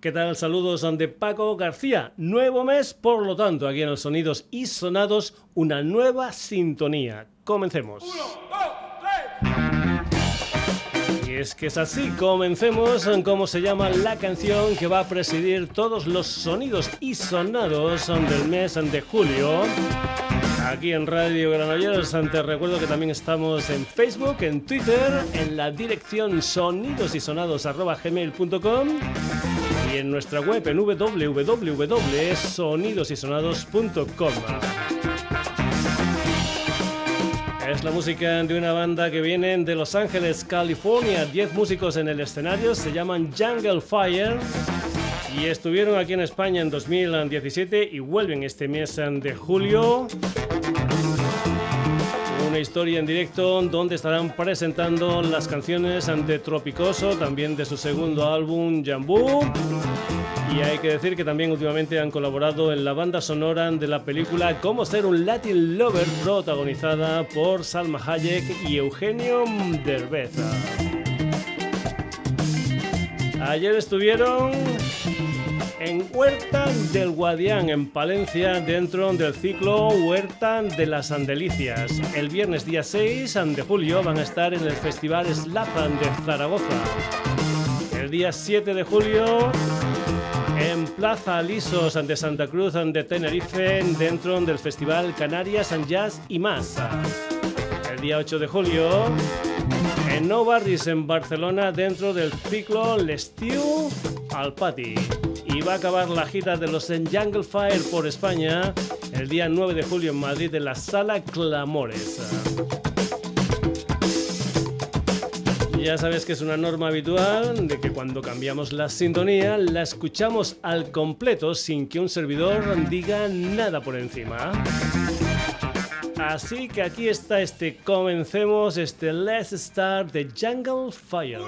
¿Qué tal? Saludos de Paco García. Nuevo mes, por lo tanto, aquí en los Sonidos y Sonados, una nueva sintonía. Comencemos. Y es que es así, comencemos como se llama la canción que va a presidir todos los sonidos y sonados del mes de julio aquí en Radio Granollers. Te recuerdo que también estamos en Facebook, en Twitter, en la dirección sonidosysonados.gmail.com en nuestra web en www.sonidosysonados.com. Es la música de una banda que viene de Los Ángeles, California. 10 músicos en el escenario, se llaman Jungle Fire y estuvieron aquí en España en 2017 y vuelven este mes de julio una historia en directo donde estarán presentando las canciones de Tropicoso, también de su segundo álbum Jambú. Y hay que decir que también últimamente han colaborado en la banda sonora de la película Cómo ser un Latin Lover, protagonizada por Salma Hayek y Eugenio Derbez. Ayer estuvieron en Huerta del Guadián, en Palencia, dentro del ciclo Huerta de las Andelicias. El viernes día 6 de julio van a estar en el Festival Slapan de Zaragoza. El día 7 de julio en Plaza Alisos de Santa Cruz de Tenerife, dentro del Festival Canarias and Jazz y más. El día 8 de julio en No Barris en Barcelona, dentro del ciclo L'estiu al Pati y va a acabar la gira de los Jungle Fire por España el día 9 de julio en Madrid en la Sala Clamores. Ya sabes que es una norma habitual de que cuando cambiamos la sintonía la escuchamos al completo sin que un servidor diga nada por encima. Así que aquí está este comencemos este Let's Start de Jungle Fire.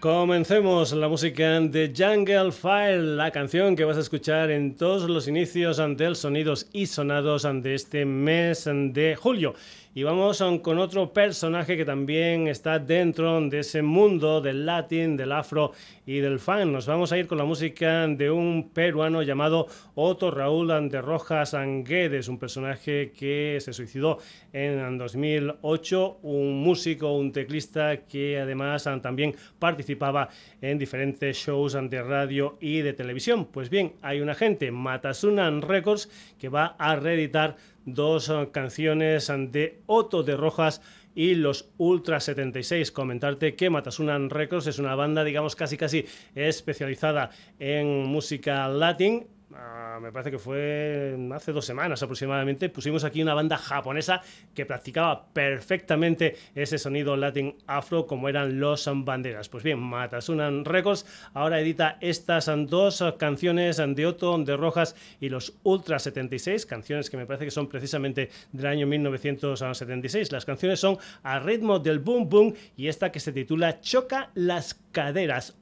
Comencemos la música de Jungle Fire, la canción que vas a escuchar en todos los inicios ante el sonidos y sonados ante este mes de julio. Y vamos con otro personaje que también está dentro de ese mundo del latín, del afro y del fan. Nos vamos a ir con la música de un peruano llamado Otto Raúl de Rojas Anguedes, un personaje que se suicidó en 2008, un músico, un teclista que además también participaba en diferentes shows de radio y de televisión. Pues bien, hay una gente, Matasunan Records, que va a reeditar dos eh, canciones de Otto de Rojas y los Ultra 76. Comentarte que Matasunan Records es una banda, digamos, casi casi especializada en música latín Ah, me parece que fue hace dos semanas aproximadamente, pusimos aquí una banda japonesa que practicaba perfectamente ese sonido latin afro como eran los banderas. Pues bien, Matasunan Records ahora edita estas dos canciones de Otto, de Rojas y los Ultra 76, canciones que me parece que son precisamente del año 1976. Las canciones son a ritmo del boom boom y esta que se titula Choca las caderas.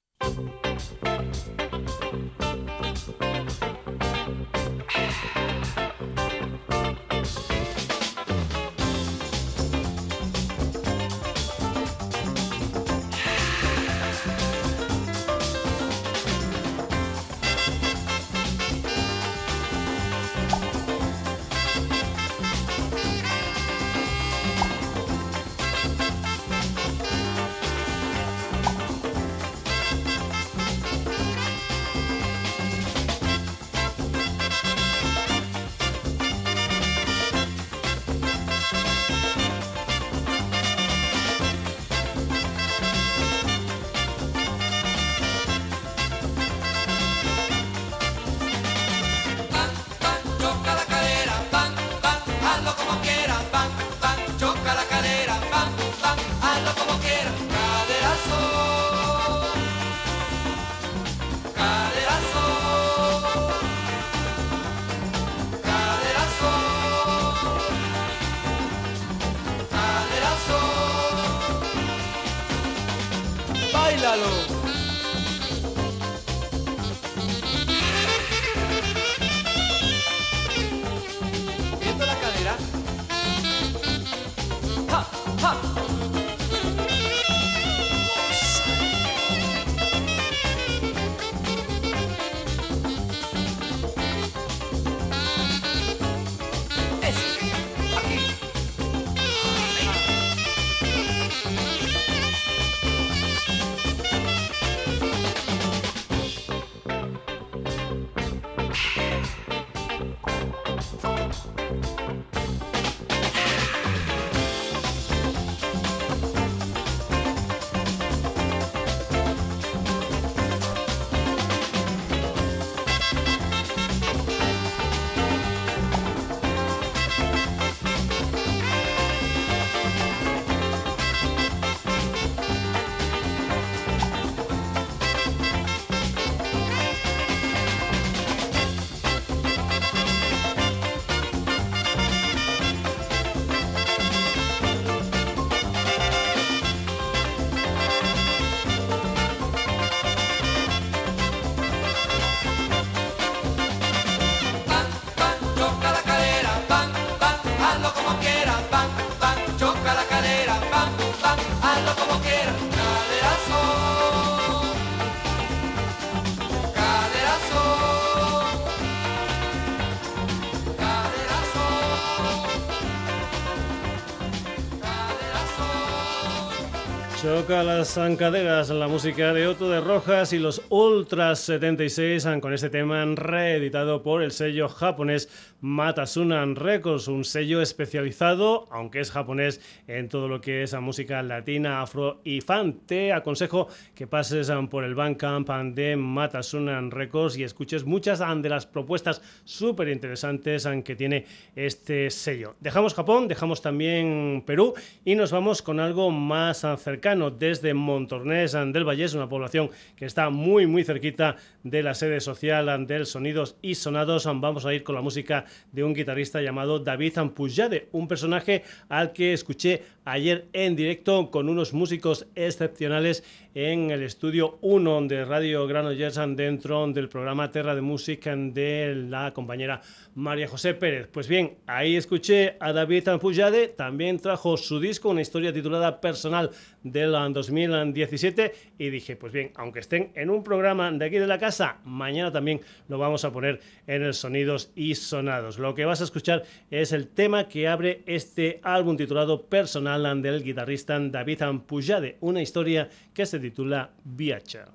Choca las zancaderas, la música de Otto de Rojas y los Ultras 76 con este tema reeditado por el sello japonés Matasunan Records, un sello especializado, aunque es japonés, en todo lo que es la música latina, afro y fan. Te aconsejo que pases por el Bandcamp de Matasunan Records y escuches muchas de las propuestas súper interesantes que tiene este sello. Dejamos Japón, dejamos también Perú y nos vamos con algo más cercano Desde Montornés del Vallés, una población que está muy, muy cerquita de la sede social del Sonidos y Sonados. Vamos a ir con la música de un guitarrista llamado David Ampujade, un personaje al que escuché ayer en directo con unos músicos excepcionales en el estudio 1 de Radio Granollers dentro del programa Terra de Música de la compañera María José Pérez. Pues bien, ahí escuché a David Ampujade, también trajo su disco, una historia titulada Personal del 2017 y dije, pues bien, aunque estén en un programa de aquí de la casa, mañana también lo vamos a poner en el Sonidos y Sonados. Lo que vas a escuchar es el tema que abre este álbum titulado Personal del guitarrista David Ampujade, una historia que se titula Viacha.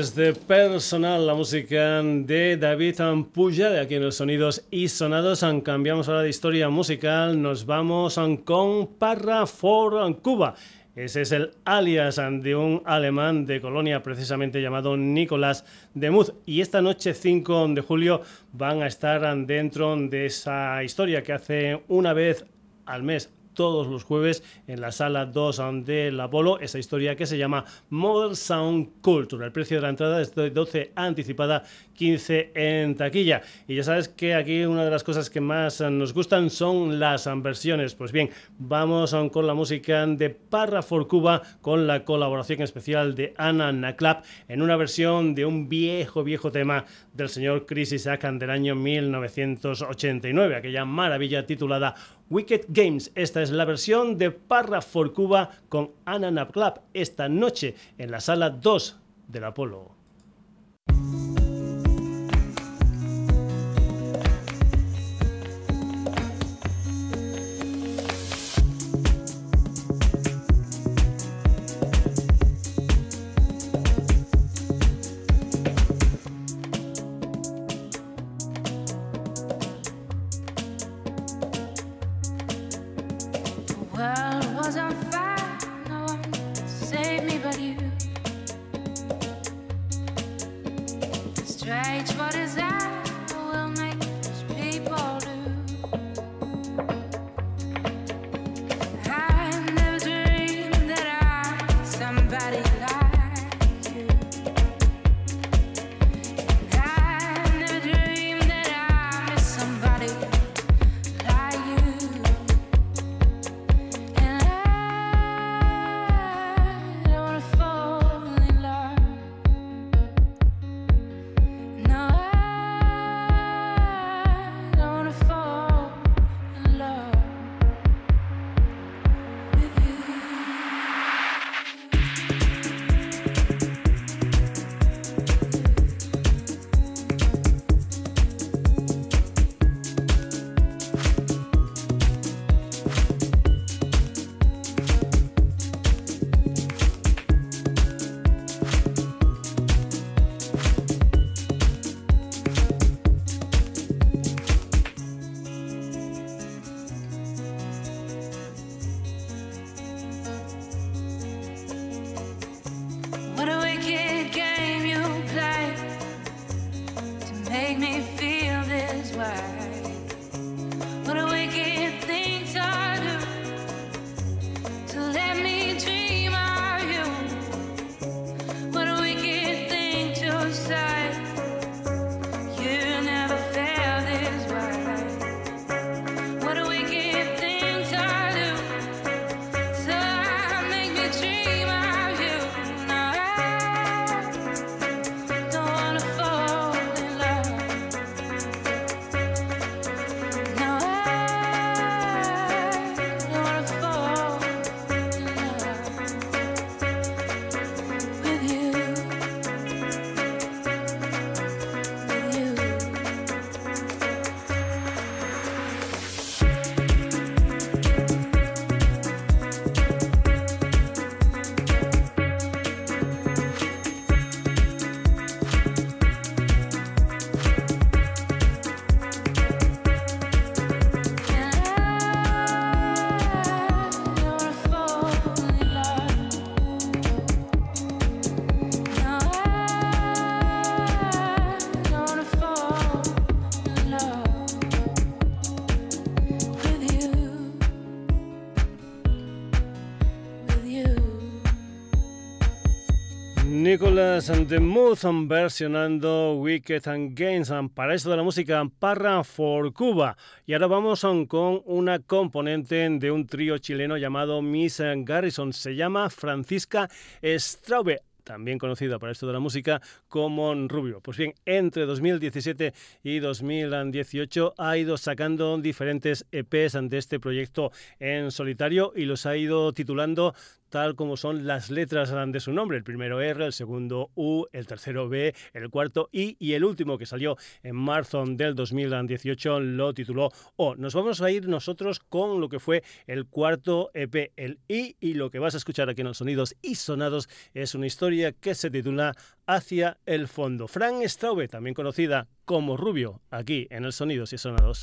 Desde personal, la música de David Ampuya, de aquí en los Sonidos y Sonados. Cambiamos ahora de historia musical, nos vamos con Parra for Cuba. Ese es el alias de un alemán de Colonia, precisamente llamado Nicolás de Muz. Y esta noche, 5 de julio, van a estar dentro de esa historia que hace una vez al mes todos los jueves en la sala 2 del Apolo, esa historia que se llama Modern Sound Culture. El precio de la entrada es de 12 anticipada, 15 en taquilla. Y ya sabes que aquí una de las cosas que más nos gustan son las versiones. Pues bien, vamos con la música de Parra for Cuba con la colaboración especial de Anna Naklap en una versión de un viejo, viejo tema del señor Chris Isaac del año 1989, aquella maravilla titulada Wicked Games. Esta es la versión de Parra for Cuba con Anna Club esta noche en la sala 2 del Apolo. Nicholas and the Mood versionando Wicked and Games para eso de la música Parra for Cuba. Y ahora vamos con una componente de un trío chileno llamado Miss Garrison. Se llama Francisca Straube también conocida para esto de la música como Rubio. Pues bien, entre 2017 y 2018 ha ido sacando diferentes EPs de este proyecto en solitario y los ha ido titulando tal como son las letras de su nombre. El primero R, el segundo U, el tercero B, el cuarto I y el último que salió en marzo del 2018 lo tituló O. Nos vamos a ir nosotros con lo que fue el cuarto EP, el I, y lo que vas a escuchar aquí en los sonidos y sonados es una historia que se titula Hacia el fondo. Frank Straube, también conocida como Rubio, aquí en el Sonidos y Sonados.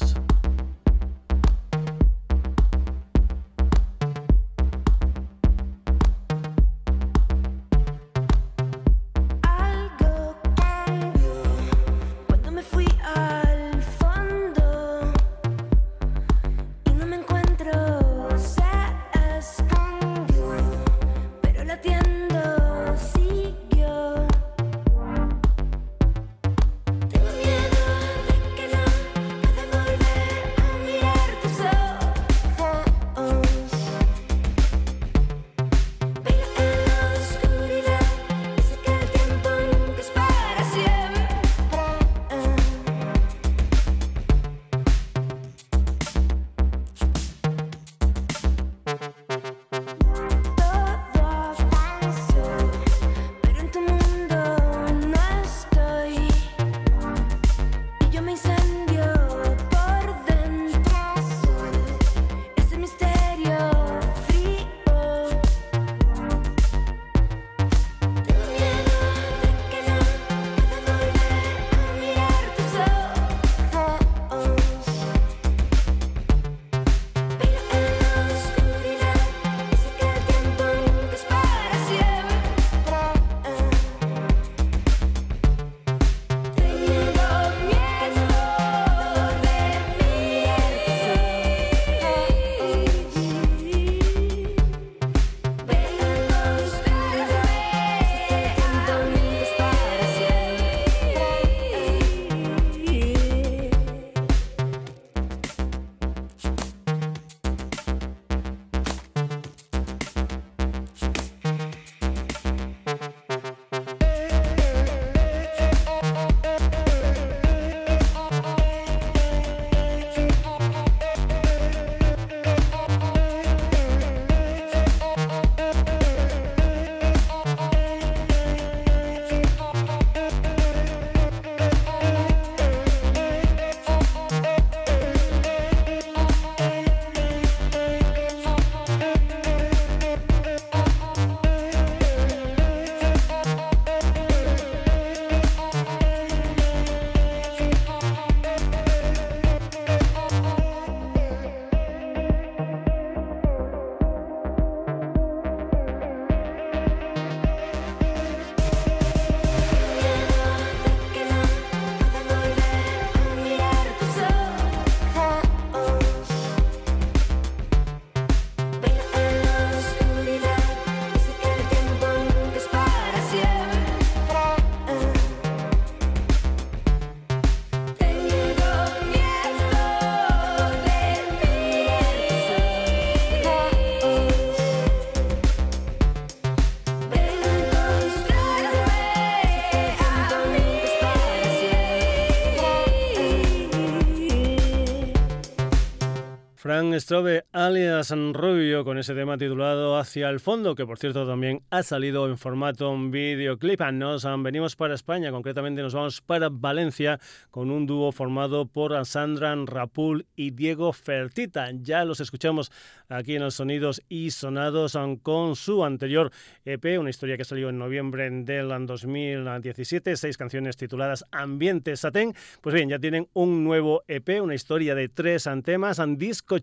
Strobe alias Rubio con ese tema titulado Hacia el fondo, que por cierto también ha salido en formato videoclip. Nos venimos para España, concretamente nos vamos para Valencia con un dúo formado por Sandra Rapul y Diego Fertita. Ya los escuchamos aquí en los Sonidos y Sonados con su anterior EP, una historia que salió en noviembre del 2017, seis canciones tituladas Ambiente Satén. Pues bien, ya tienen un nuevo EP, una historia de tres temas, Disco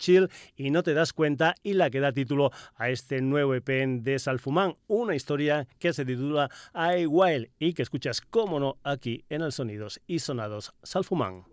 Y No te das cuenta y la que da título a este nuevo EP de Salfumán, una historia que se titula I Wild y que escuchas, cómo no, aquí en el Sonidos y Sonados Salfumán.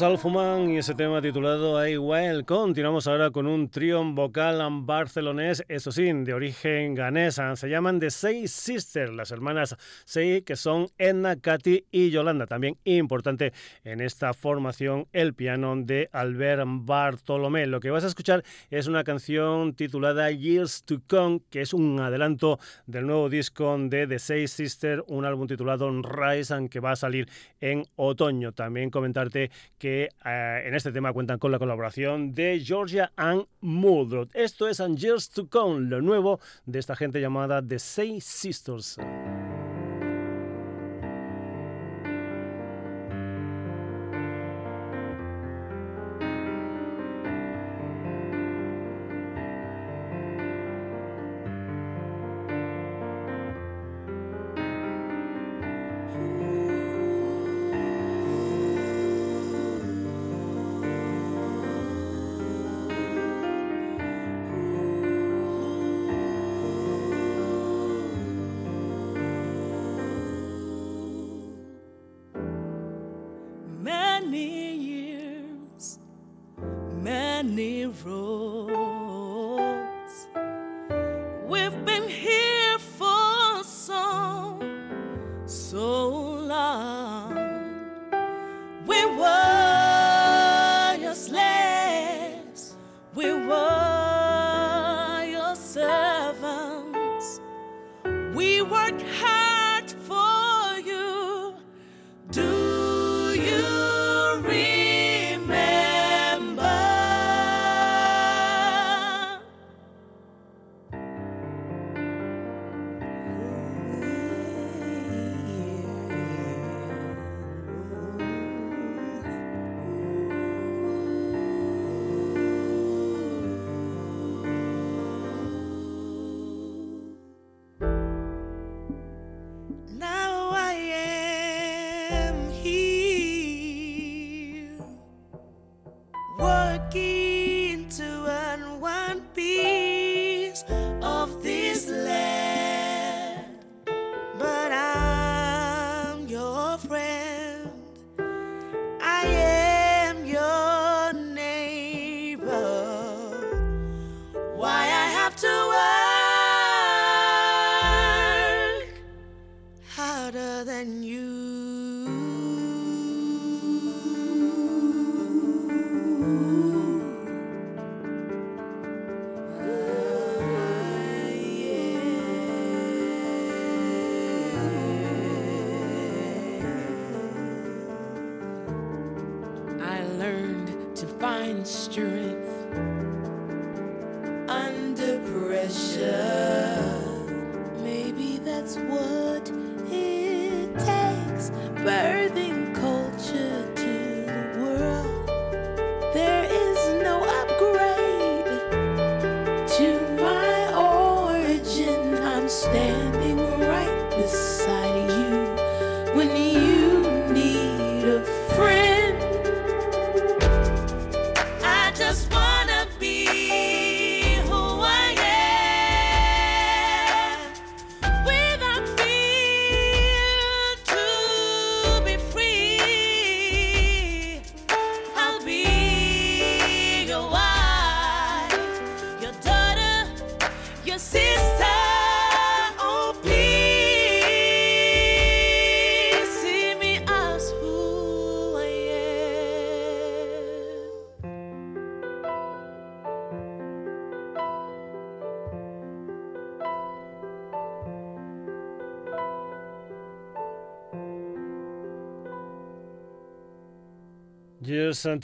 Salfuman y ese tema titulado I Well. Continuamos ahora con un trío vocal barcelonés, eso sí, de origen ganés. Se llaman The Say Sisters, las hermanas Say, que son Edna, Katy y Yolanda. También importante en esta formación el piano de Albert Bartolomé. Lo que vas a escuchar es una canción titulada Years to Come, que es un adelanto del nuevo disco de The Say Sisters, un álbum titulado Rise, que va a salir en otoño. También comentarte que eh, en este tema cuentan con la colaboración de Georgia and Muldrow. Esto es And Years to Come, lo nuevo de esta gente llamada The Say Sisters.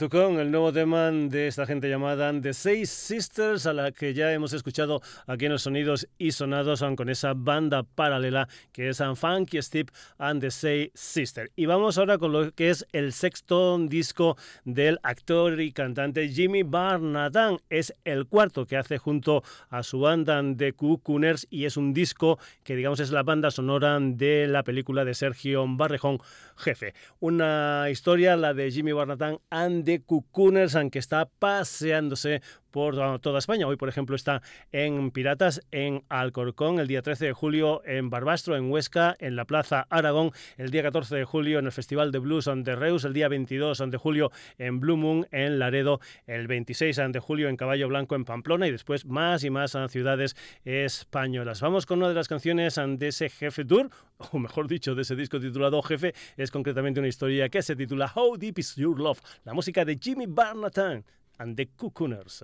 Con el nuevo tema de esta gente llamada The Six Sisters, a la que ya hemos escuchado aquí en los sonidos y sonados con esa banda paralela que es Funky Steve and the Say Sisters. Y vamos ahora con lo que es el sexto disco del actor y cantante Jimmy Barnatan. Es el cuarto que hace junto a su banda de Cucuners y es un disco que digamos es la banda sonora de la película de Sergio Barrejón, Jefe. Una historia, la de Jimmy Barnatan and the Cucuners, aunque está paseándose por toda España. Hoy, por ejemplo, está en Piratas, en Alcorcón, el día 13 de julio en Barbastro, en Huesca, en la Plaza Aragón, el día 14 de julio en el Festival de Blues de Reus, el día 22 de julio en Blue Moon, en Laredo, el 26 de julio en Caballo Blanco, en Pamplona y después más y más ciudades españolas. Vamos con una de las canciones de ese Jefe Tour, o mejor dicho, de ese disco titulado Jefe, es concretamente una historia que se titula How Deep Is Your Love, la música de Jimmy Barnatan and the Cocooners.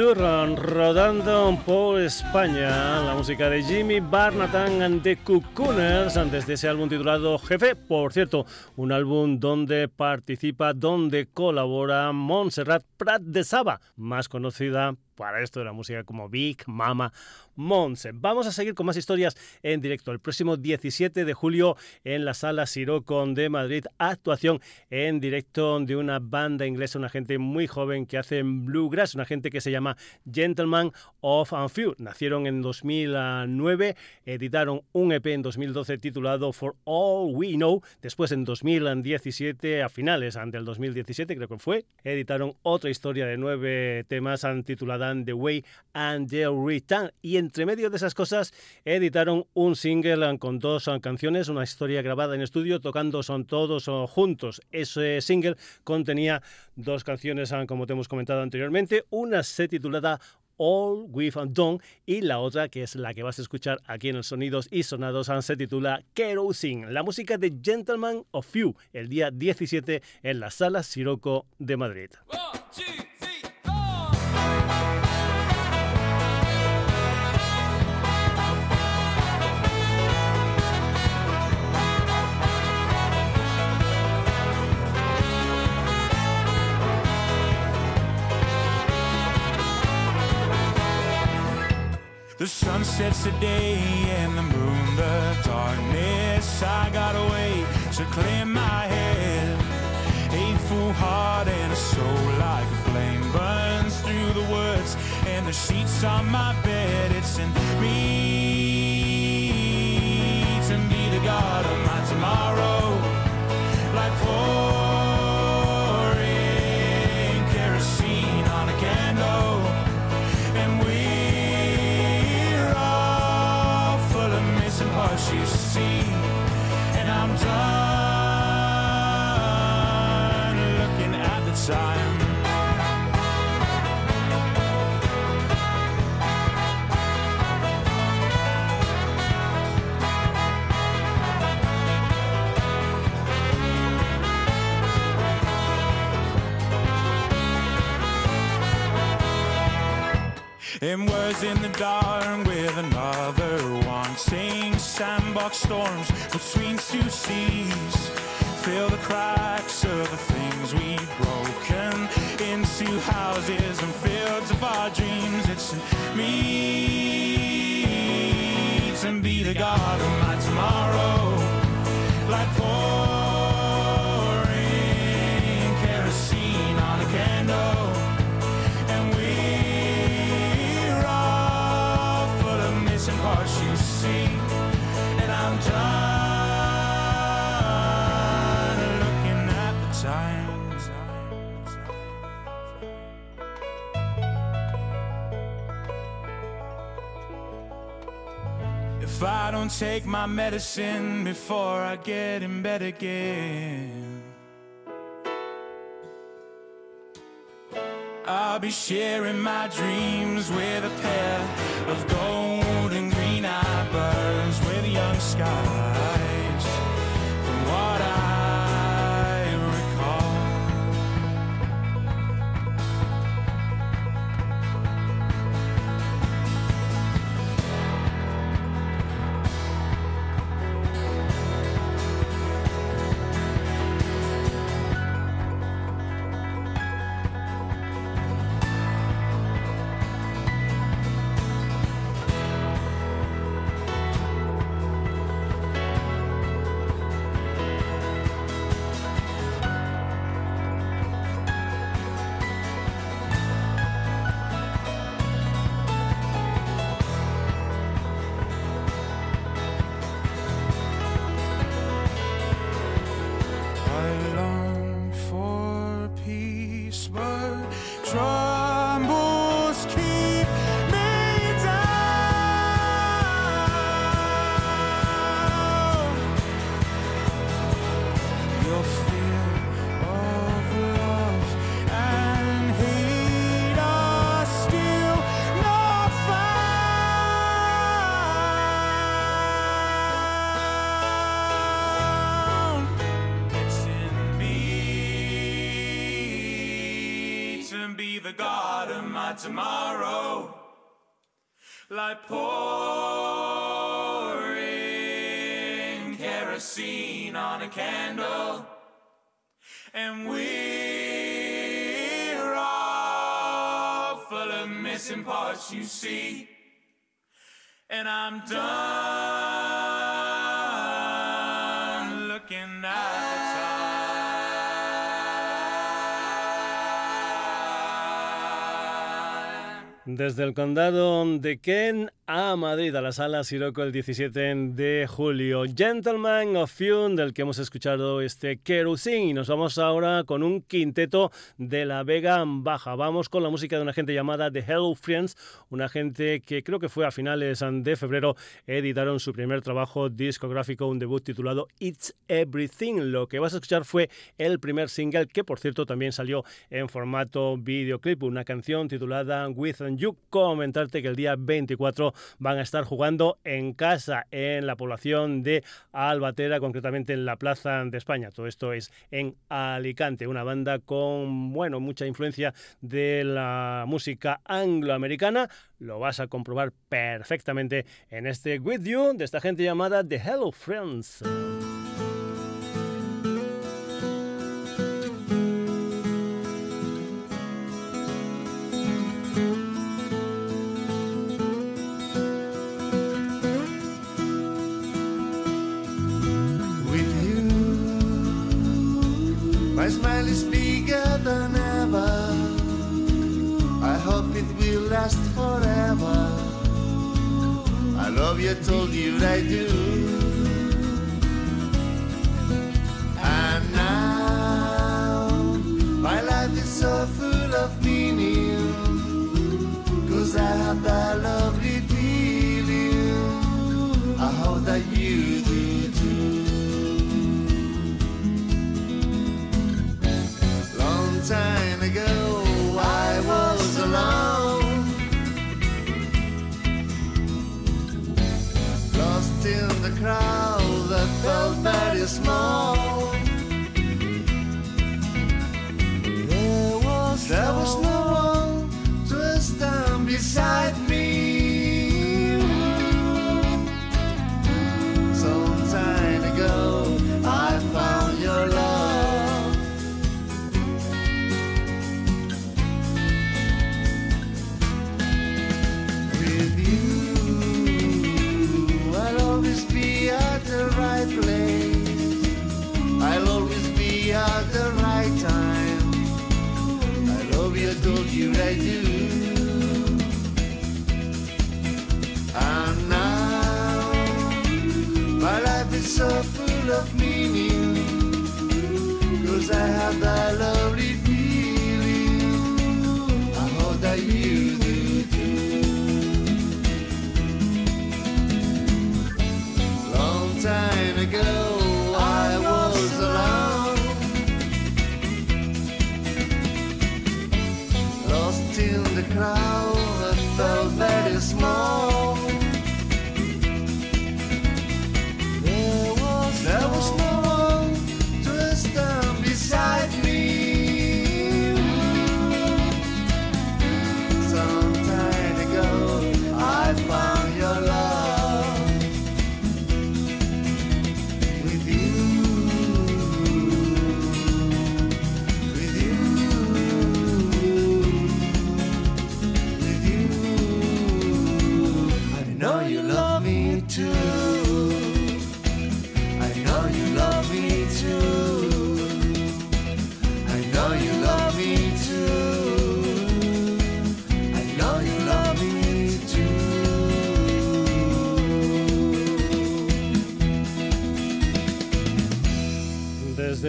Turron rodando por España. La música de Jimmy Barnatan and the Cocooners desde ese álbum titulado Jefe. Por cierto, un álbum donde participa, donde colabora Montserrat Prat de Saba, más conocida para esto de la música como Big Mama Monse. Vamos a seguir con más historias en directo. El próximo 17 de julio en la sala Sirocon de Madrid, actuación en directo de una banda inglesa, una gente muy joven que hace bluegrass, una gente que se llama Gentleman of Few. Nacieron en 2009, editaron un EP en 2012 titulado For All We Know. Después en 2017, a finales del 2017 creo que fue, editaron otra historia de nueve temas titulada The Way and the Return. Y entre medio de esas cosas editaron un single con dos canciones, una historia grabada en estudio, tocando son todos juntos. Ese single contenía dos canciones, como te hemos comentado anteriormente. Una se titulada All We've Done y la otra que es la que vas a escuchar aquí en el Sonidos y Sonados se titula Kerosene, la música de Gentleman of You, el día 17 en la Sala Siroco de Madrid. The sun sets today and the moon the darkness. I got a way to clear my head. A full heart and a soul like a flame burns through the woods and the sheets on my bed. It's in me to be the God of And words in the dark with another one. Sing sandbox storms between two seas Fill the cracks of the things we've broken Into houses and fields of our dreams. It's me. To be the God of my tomorrow don't take my medicine before I get in bed again I'll be sharing my dreams with a pair of gold and green eyed birds with young skies. Kerosene on a candle. And we're all full of missing parts, you see. And I'm done looking at the. Desde el condado de Ken a Madrid, a la sala Siroco el 17 de julio. Gentleman of Fune, del que hemos escuchado este Kerosene. Y nos vamos ahora con un quinteto de la Vega Baja. Vamos con la música de una gente llamada The Hello Friends, una gente que creo que fue a finales de febrero editaron su primer trabajo discográfico, un debut titulado It's Everything. Lo que vas a escuchar fue el primer single, que por cierto también salió en formato videoclip, una canción titulada With You. Comentarte que el día 24 van a estar jugando en casa en la población de Albatera, concretamente en la Plaza de España. Todo esto es en Alicante, una banda con bueno, mucha influencia de la música angloamericana. Lo vas a comprobar perfectamente en este With You de esta gente llamada The Hello Friends.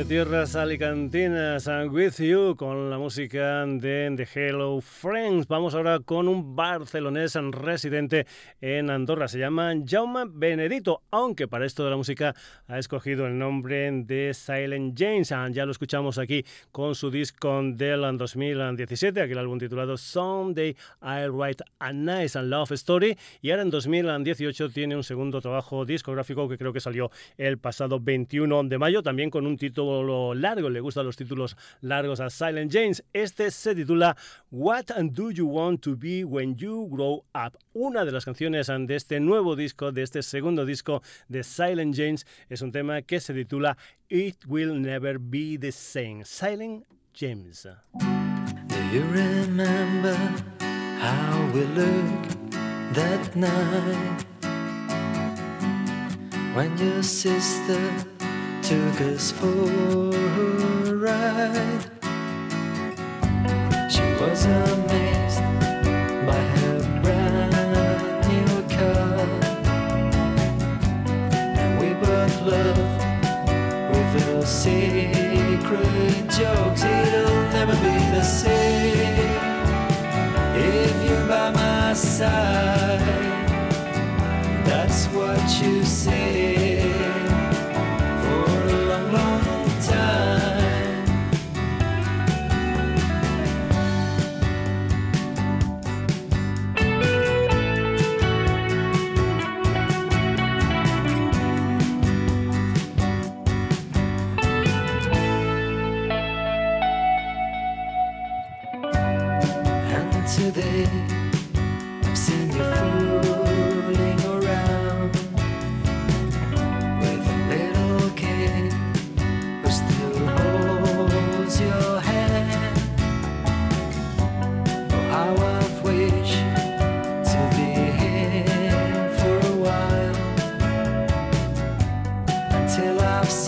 Desde tierras alicantinas, I'm with you, con la música de The Hello Friends. Vamos ahora con un barcelonés residente en Andorra. Se llama Jaume Benedito, aunque para esto de la música ha escogido el nombre de Silent James. Ah, Ya lo escuchamos aquí con su disco del 2017, aquel álbum titulado Someday I'll Write a Nice and Love Story. Y ahora en 2018 tiene un segundo trabajo discográfico que creo que salió el pasado 21 de mayo, también con un título lo largo, le gustan los títulos largos a Silent James. Este se titula What Do You Want to Be When You Grow Up? Una de las canciones de este nuevo disco, de este segundo disco de Silent James, es un tema que se titula It Will Never Be the Same. Silent James. Do you remember how we looked that night when your sister took us for a ride? She was amazed by her brand new car, and we both loved with a secret jokes. It'll never be the same if you're by my side. That's what you say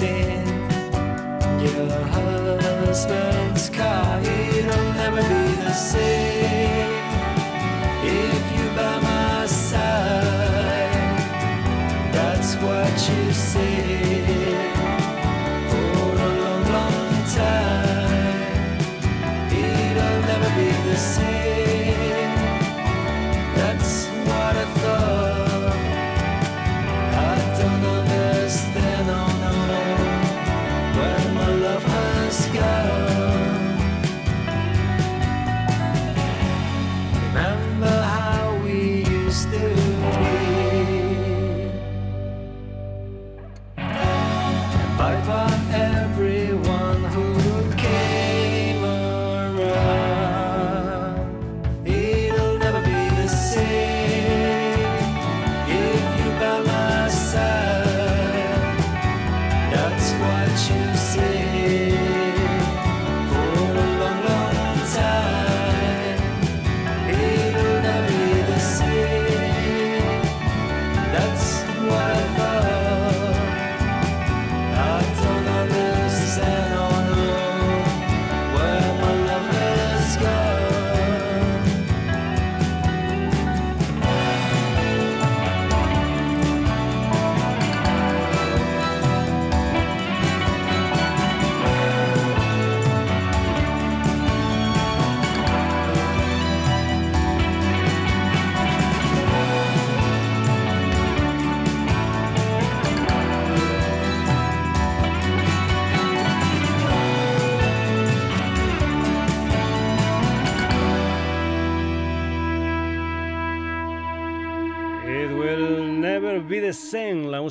in your husband's car.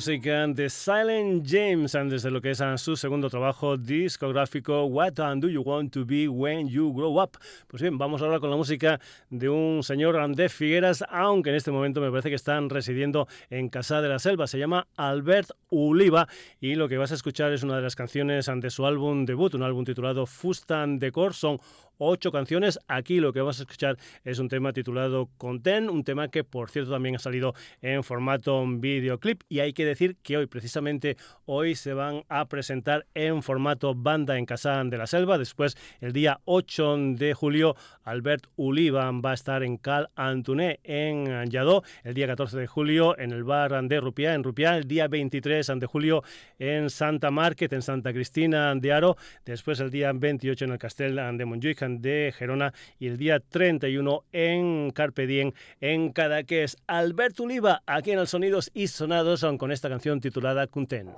Música de Silent James, desde lo que es su segundo trabajo discográfico, What Do You Want to Be When You Grow Up. Pues bien, vamos ahora con la música de un señor de Figueras, aunque en este momento me parece que están residiendo en Casa de la Selva. Se llama Albert Uliva y lo que vas a escuchar es una de las canciones de su álbum debut, un álbum titulado Fustan Decor. Son ocho canciones. Aquí lo que vamos a escuchar es un tema titulado Content, un tema que por cierto también ha salido en formato videoclip y hay que decir que hoy precisamente hoy se van a presentar en formato banda en Casa de la Selva. Después el día 8 de julio Albert Uliva va a estar en Cal Antuné en Lladó. El día 14 de julio en el bar de Rupiá en Rupiá. El día 23 de julio en Santa Market en Santa Cristina de Aro. Después el día 28 en el Castel de Montjuic de Gerona y el día 31 en Carpe Diem en Cadaqués. Albert Uliva aquí en el Sonidos y Sonados con esta canción titulada Cunten.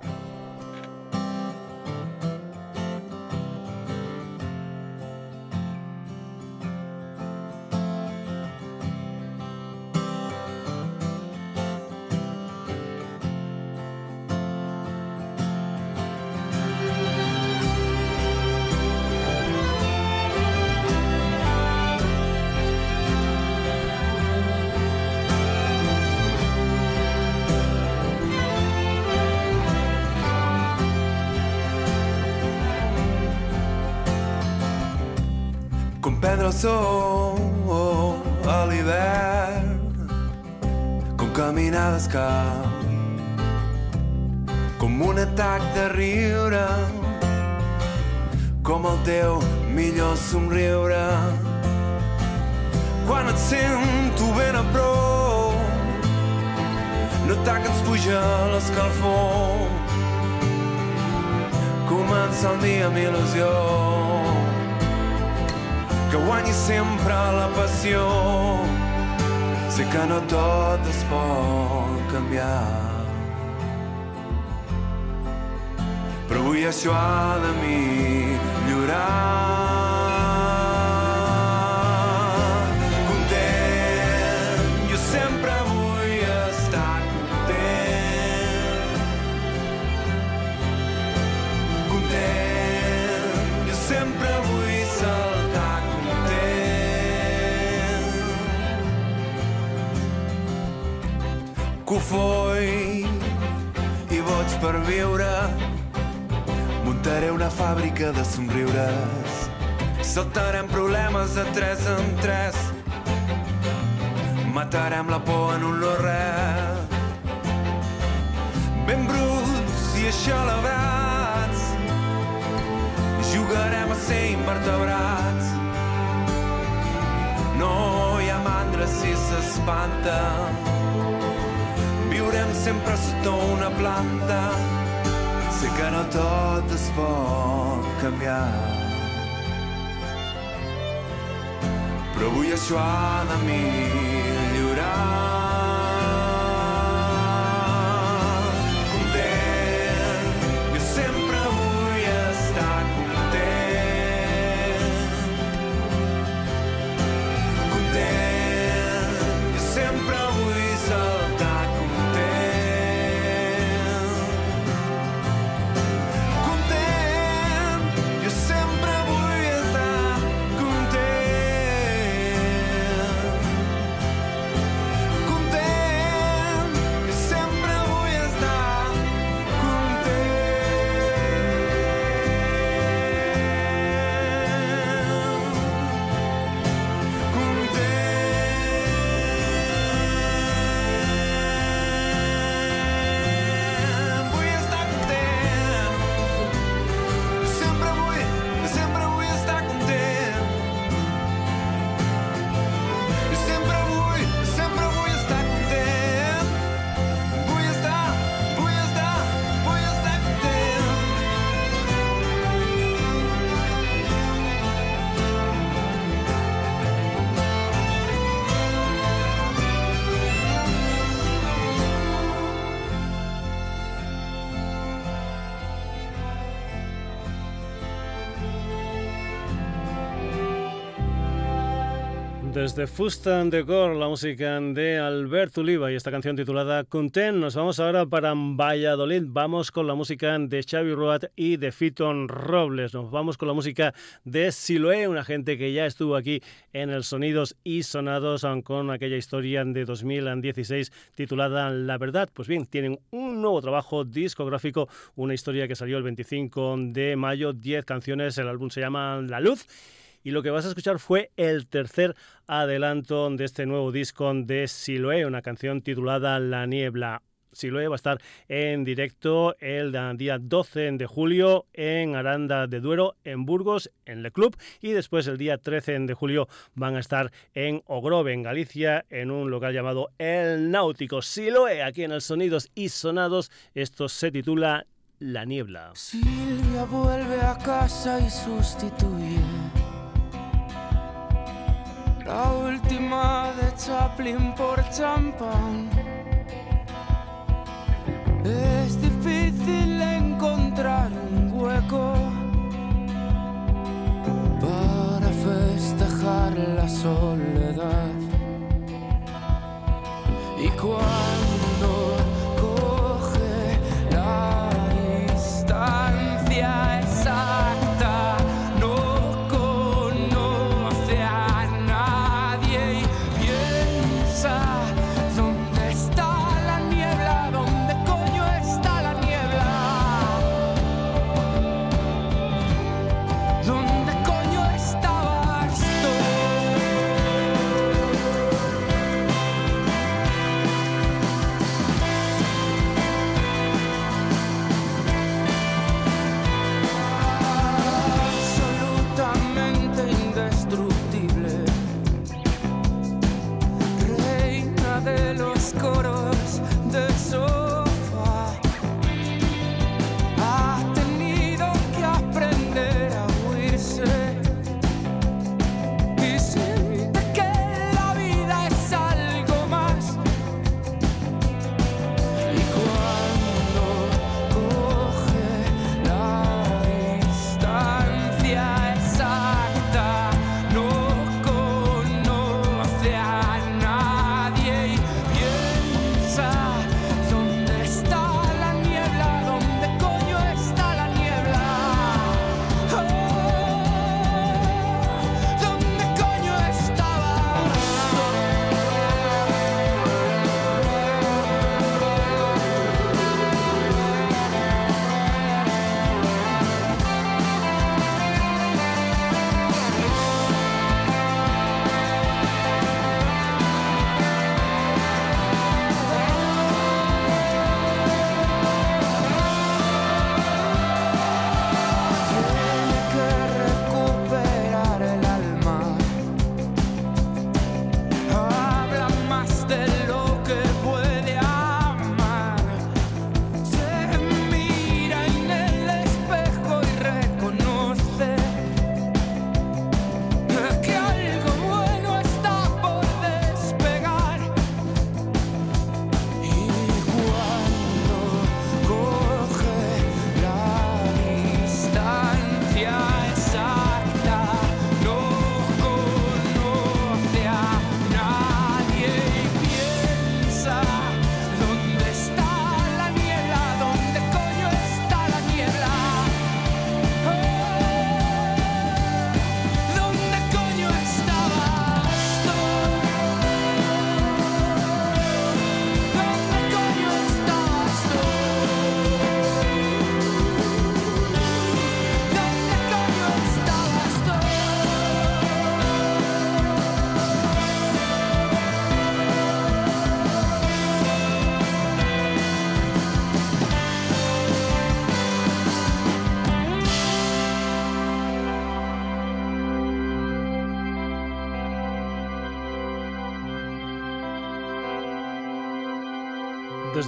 Sol a l'hivern, com caminar descalç, com un atac de riure, com el teu millor somriure. Quan et sento ben a prop, notar que ens puja l'escalfor, comença el dia amb il·lusió, que guanyi sempre la passió. Sé que no tot es pot canviar. però avui això ha de millorar. Una fàbrica de somriures. Saltarem problemes de tres en tres. Matarem la por en un no-res. Ben bruts i aixalabrats. Jugarem a ser invertebrats. No hi ha mandra si s'espanta. Viurem sempre sota una planta. Sé que no tot es pot canviar. Però avui això ha de millorar. Desde Fustan de Cor, la música de Albert Oliva y esta canción titulada Content. Nos vamos ahora para Valladolid. Vamos con la música de Xavi Roat y de Fiton Robles. Nos vamos con la música de Siloé, una gente que ya estuvo aquí en el Sonidos y Sonados con aquella historia de 2016 titulada La Verdad. Pues bien, tienen un nuevo trabajo discográfico, una historia que salió el 25 de mayo, 10 canciones. El álbum se llama La Luz y lo que vas a escuchar fue el tercer adelanto de este nuevo disco de Siloé, una canción titulada La Niebla. Siloé va a estar en directo el día 12 de julio en Aranda de Duero, en Burgos, en Le Club, y después el día 13 de julio van a estar en Ogrove, en Galicia, en un local llamado El Náutico. Siloé, aquí en el Sonidos y Sonados, esto se titula La Niebla. Silvia vuelve a casa y sustituye la última de Chaplin por champán. Es difícil encontrar un hueco para festejar la soledad.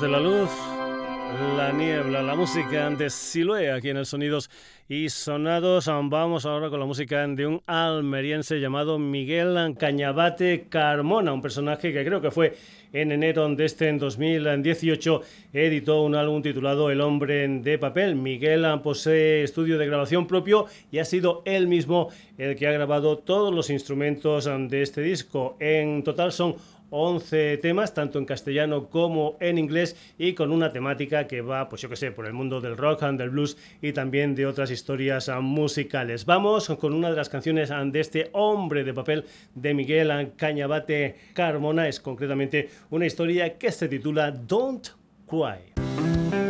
De la luz, la niebla, la música de Siloé aquí en el Sonidos y Sonados. Vamos ahora con la música de un almeriense llamado Miguel Cañabate Carmona, un personaje que creo que fue en enero de este en 2018 editó un álbum titulado El hombre de papel. Miguel posee estudio de grabación propio y ha sido él mismo el que ha grabado todos los instrumentos de este disco. En total son 11 temas, tanto en castellano como en inglés, y con una temática que va, pues yo que sé, por el mundo del rock and del blues y también de otras historias musicales. Vamos con una de las canciones de este hombre de papel de Miguel Cañabate Carmona, es concretamente una historia que se titula Don't Cry.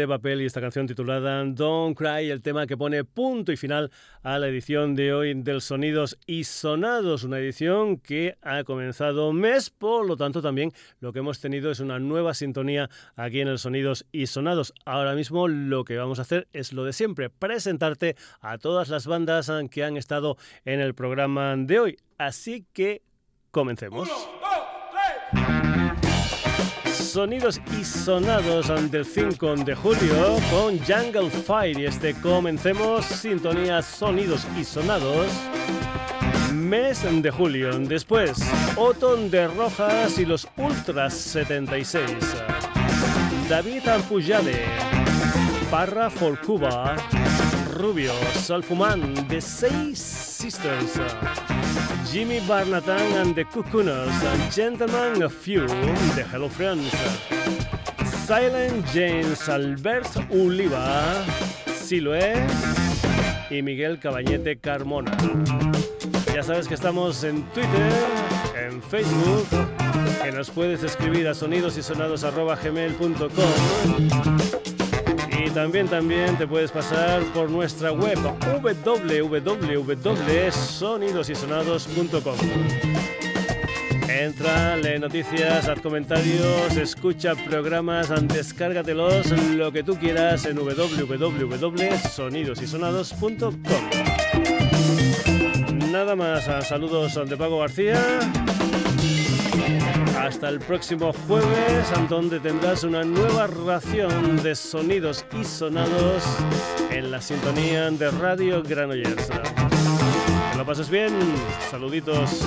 De papel y esta canción titulada Don't Cry, el tema que pone punto y final a la edición de hoy del Sonidos y Sonados, una edición que ha comenzado mes, por lo tanto también lo que hemos tenido es una nueva sintonía aquí en el Sonidos y Sonados. Ahora mismo lo que vamos a hacer es lo de siempre, presentarte a todas las bandas que han estado en el programa de hoy. Así que comencemos. Sonidos y sonados del 5 de julio con Jungle Fire. Y este comencemos sintonía sonidos y sonados. Mes de julio después Otón de Rojas y los Ultras 76 David Ampujade Parra for Cuba Rubio Salfumán The Seis Sisters Jimmy Barnatan and the Cocooners and Gentlemen of Few, The Hello Friends, Silent James, Albert Uliva, Siloé y Miguel Cabañete Carmona. Ya sabes que estamos en Twitter, en Facebook, que nos puedes escribir a sonidosysonados.gmail.com también, también te puedes pasar por nuestra web www.sonidosysonados.com. Entra, lee noticias, haz comentarios, escucha programas, descárgatelos, lo que tú quieras en www.sonidosysonados.com. Nada más, saludos de Paco García. Hasta el próximo jueves, donde tendrás una nueva ración de sonidos y sonados en la sintonía de Radio Granollers. Que lo pases bien, saluditos.